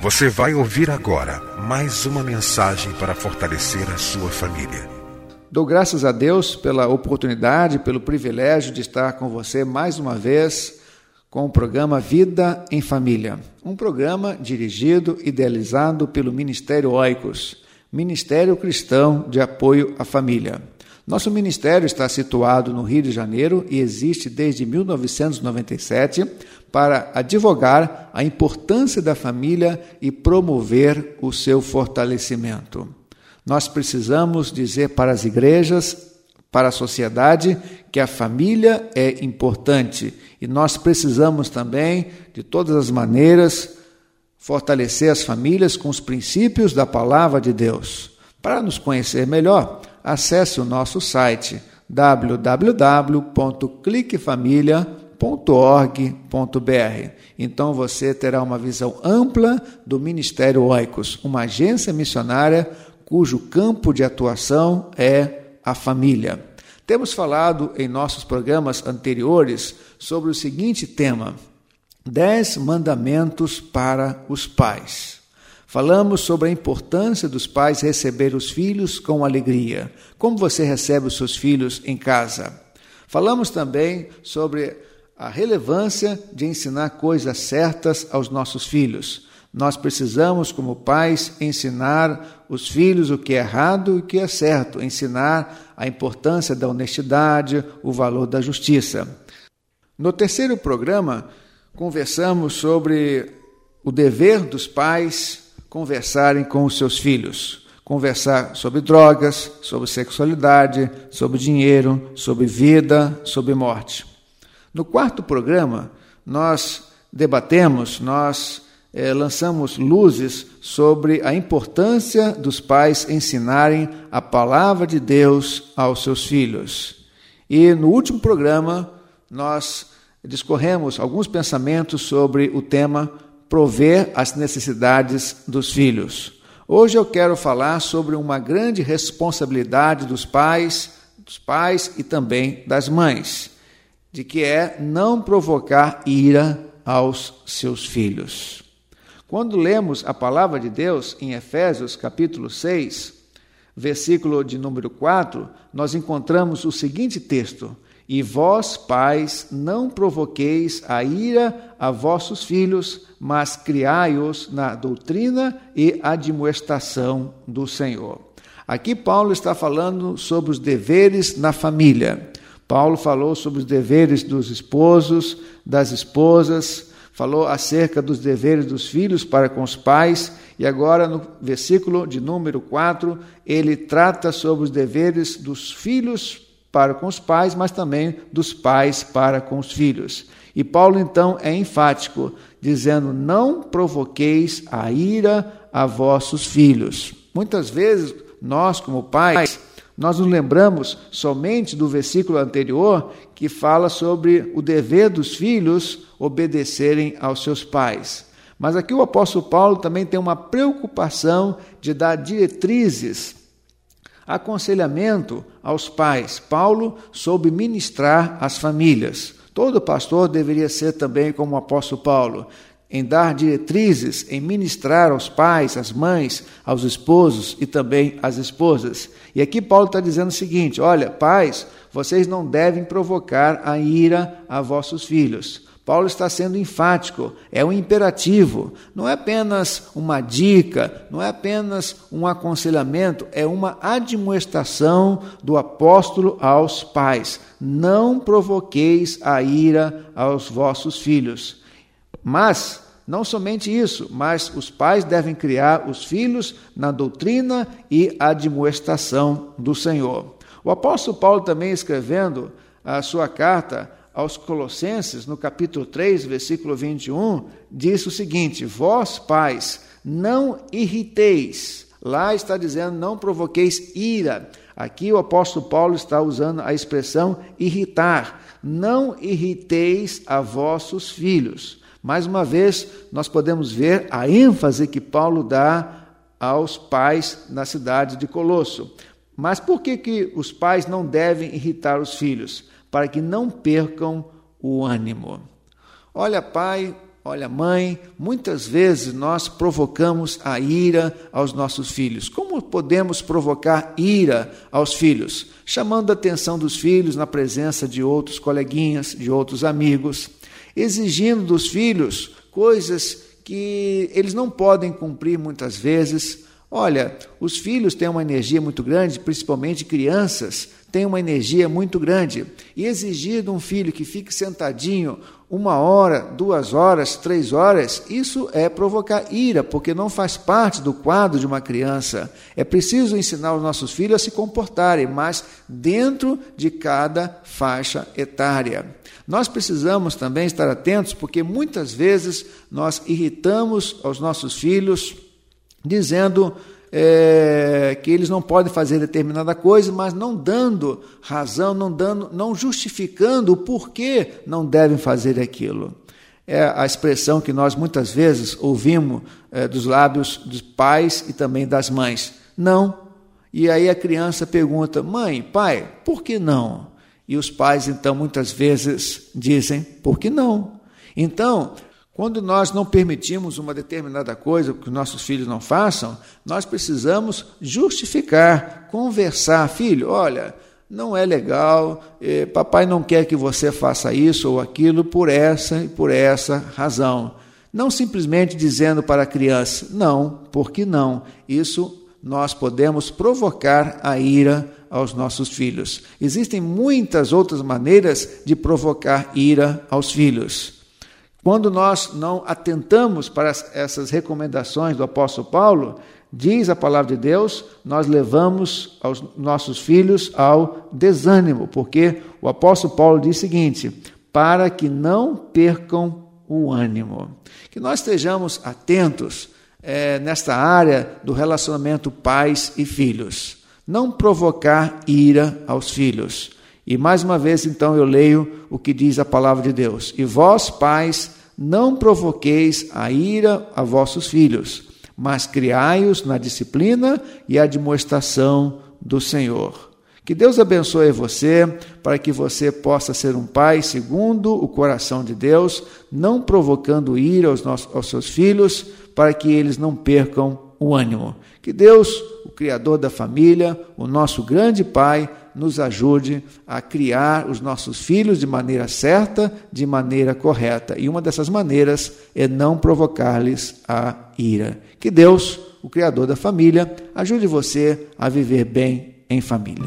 Você vai ouvir agora mais uma mensagem para fortalecer a sua família. Dou graças a Deus pela oportunidade, pelo privilégio de estar com você mais uma vez com o programa Vida em Família. Um programa dirigido e idealizado pelo Ministério Oicos, Ministério Cristão de Apoio à Família. Nosso ministério está situado no Rio de Janeiro e existe desde 1997 para advogar a importância da família e promover o seu fortalecimento. Nós precisamos dizer para as igrejas, para a sociedade, que a família é importante e nós precisamos também, de todas as maneiras, fortalecer as famílias com os princípios da palavra de Deus. Para nos conhecer melhor, acesse o nosso site www.cliquefamilia.com www.oicos.org.br. Então você terá uma visão ampla do Ministério Oicos, uma agência missionária cujo campo de atuação é a família. Temos falado em nossos programas anteriores sobre o seguinte tema: Dez mandamentos para os pais. Falamos sobre a importância dos pais receber os filhos com alegria. Como você recebe os seus filhos em casa? Falamos também sobre a relevância de ensinar coisas certas aos nossos filhos. Nós precisamos, como pais, ensinar os filhos o que é errado e o que é certo, ensinar a importância da honestidade, o valor da justiça. No terceiro programa, conversamos sobre o dever dos pais conversarem com os seus filhos. Conversar sobre drogas, sobre sexualidade, sobre dinheiro, sobre vida, sobre morte. No quarto programa, nós debatemos, nós eh, lançamos luzes sobre a importância dos pais ensinarem a palavra de Deus aos seus filhos. E no último programa, nós discorremos alguns pensamentos sobre o tema prover as necessidades dos filhos. Hoje eu quero falar sobre uma grande responsabilidade dos pais, dos pais e também das mães de que é não provocar ira aos seus filhos. Quando lemos a palavra de Deus em Efésios capítulo 6, versículo de número 4, nós encontramos o seguinte texto: E vós, pais, não provoqueis a ira a vossos filhos, mas criai-os na doutrina e admoestação do Senhor. Aqui Paulo está falando sobre os deveres na família. Paulo falou sobre os deveres dos esposos, das esposas, falou acerca dos deveres dos filhos para com os pais, e agora no versículo de número 4, ele trata sobre os deveres dos filhos para com os pais, mas também dos pais para com os filhos. E Paulo então é enfático, dizendo: Não provoqueis a ira a vossos filhos. Muitas vezes nós, como pais, nós nos lembramos somente do versículo anterior que fala sobre o dever dos filhos obedecerem aos seus pais. Mas aqui o apóstolo Paulo também tem uma preocupação de dar diretrizes, aconselhamento aos pais. Paulo soube ministrar às famílias, Todo pastor deveria ser também como o apóstolo Paulo, em dar diretrizes, em ministrar aos pais, às mães, aos esposos e também às esposas. E aqui Paulo está dizendo o seguinte: olha, pais, vocês não devem provocar a ira a vossos filhos. Paulo está sendo enfático, é um imperativo, não é apenas uma dica, não é apenas um aconselhamento, é uma admoestação do apóstolo aos pais. Não provoqueis a ira aos vossos filhos. Mas, não somente isso, mas os pais devem criar os filhos na doutrina e admoestação do Senhor. O apóstolo Paulo também escrevendo a sua carta aos Colossenses, no capítulo 3, versículo 21, diz o seguinte: Vós, pais, não irriteis. Lá está dizendo, não provoqueis ira. Aqui o apóstolo Paulo está usando a expressão irritar. Não irriteis a vossos filhos. Mais uma vez, nós podemos ver a ênfase que Paulo dá aos pais na cidade de Colosso. Mas por que, que os pais não devem irritar os filhos? Para que não percam o ânimo. Olha, pai, olha, mãe, muitas vezes nós provocamos a ira aos nossos filhos. Como podemos provocar ira aos filhos? Chamando a atenção dos filhos na presença de outros coleguinhas, de outros amigos exigindo dos filhos coisas que eles não podem cumprir muitas vezes. Olha, os filhos têm uma energia muito grande, principalmente crianças têm uma energia muito grande. E exigir de um filho que fique sentadinho uma hora, duas horas, três horas, isso é provocar ira, porque não faz parte do quadro de uma criança. É preciso ensinar os nossos filhos a se comportarem, mas dentro de cada faixa etária. Nós precisamos também estar atentos, porque muitas vezes nós irritamos aos nossos filhos, dizendo é, que eles não podem fazer determinada coisa, mas não dando razão, não dando, não justificando o porquê não devem fazer aquilo. É a expressão que nós muitas vezes ouvimos é, dos lábios dos pais e também das mães. Não. E aí a criança pergunta: mãe, pai, por que não? E os pais, então, muitas vezes dizem: por que não? Então, quando nós não permitimos uma determinada coisa que nossos filhos não façam, nós precisamos justificar, conversar. Filho, olha, não é legal, eh, papai não quer que você faça isso ou aquilo por essa e por essa razão. Não simplesmente dizendo para a criança, não, porque não. Isso nós podemos provocar a ira aos nossos filhos. Existem muitas outras maneiras de provocar ira aos filhos. Quando nós não atentamos para essas recomendações do apóstolo Paulo, diz a palavra de Deus, nós levamos os nossos filhos ao desânimo, porque o apóstolo Paulo diz o seguinte: para que não percam o ânimo. Que nós estejamos atentos é, nesta área do relacionamento pais e filhos não provocar ira aos filhos. E mais uma vez, então, eu leio o que diz a palavra de Deus: E vós, pais, não provoqueis a ira a vossos filhos, mas criai-os na disciplina e admoestação do Senhor. Que Deus abençoe você para que você possa ser um pai segundo o coração de Deus, não provocando ira aos, nossos, aos seus filhos, para que eles não percam o ânimo. Que Deus, Criador da família, o nosso grande Pai, nos ajude a criar os nossos filhos de maneira certa, de maneira correta. E uma dessas maneiras é não provocar-lhes a ira. Que Deus, o Criador da família, ajude você a viver bem em família.